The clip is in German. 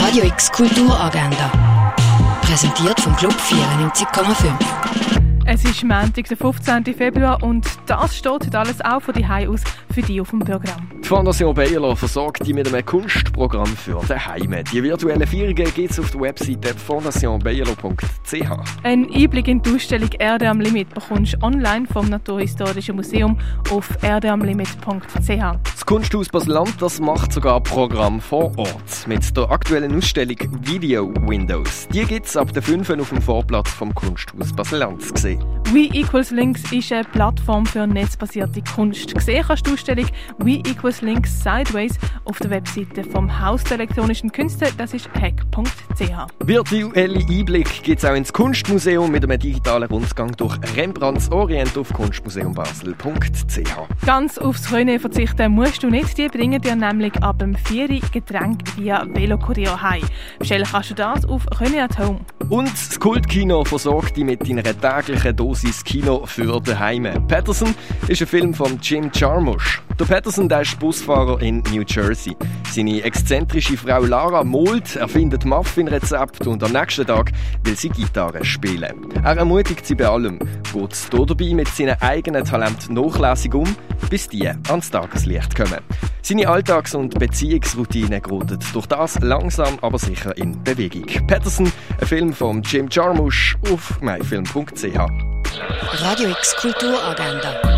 Radio X Kulturagenda. Präsentiert vom Club 94,5. Es ist Montag, der 15. Februar und das steht heute alles auch von die aus für die auf dem Programm. Die Fondation Bayerlo versorgt die mit einem Kunstprogramm für die Heime. Die virtuellen Feierungen gibt es auf der Webseite fondationbayerlo.ch. Ein Einblick in die Ausstellung Erde am Limit bekommst du online vom Naturhistorischen Museum auf erdeamlimit.ch. Das Kunsthaus Basel-Land das macht sogar Programm vor Ort mit der aktuellen Ausstellung Video Windows. Die gibt es ab der 5 auf dem Vorplatz vom Kunsthaus Basel-Land zu sehen. We Equals Links ist eine Plattform für netzbasierte Kunst. Gesehen kannst du die Ausstellung We Equals Links Sideways auf der Webseite vom Haus der elektronischen Künste, das ist hack.ch. Virtuelle Einblick gibt es auch ins Kunstmuseum mit einem digitalen Rundgang durch Rembrandts Orient auf kunstmuseumbasel.ch. Ganz aufs Rennen verzichten musst du nicht, die bringen dir nämlich ab dem 4 Getränk via Velokurier heim. Bestellen kannst du das auf René at Home. Und das Kultkino versorgt dich mit deiner täglichen Dosis Kino für daheim. Patterson ist ein Film von Jim Jarmusch. Der Patterson der ist Busfahrer in New Jersey. Seine exzentrische Frau Lara malt, erfindet Muffin-Rezept und am nächsten Tag will sie Gitarre spielen. Er ermutigt sie bei allem, geht dabei mit seinen eigenen Talenten nachlässig um, bis die ans Tageslicht kommen. Seine Alltags- und Beziehungsroutine geraten durch das langsam aber sicher in Bewegung. Patterson, ein Film von Jim Jarmusch auf myfilm.ch. Radio X Kulturagenda.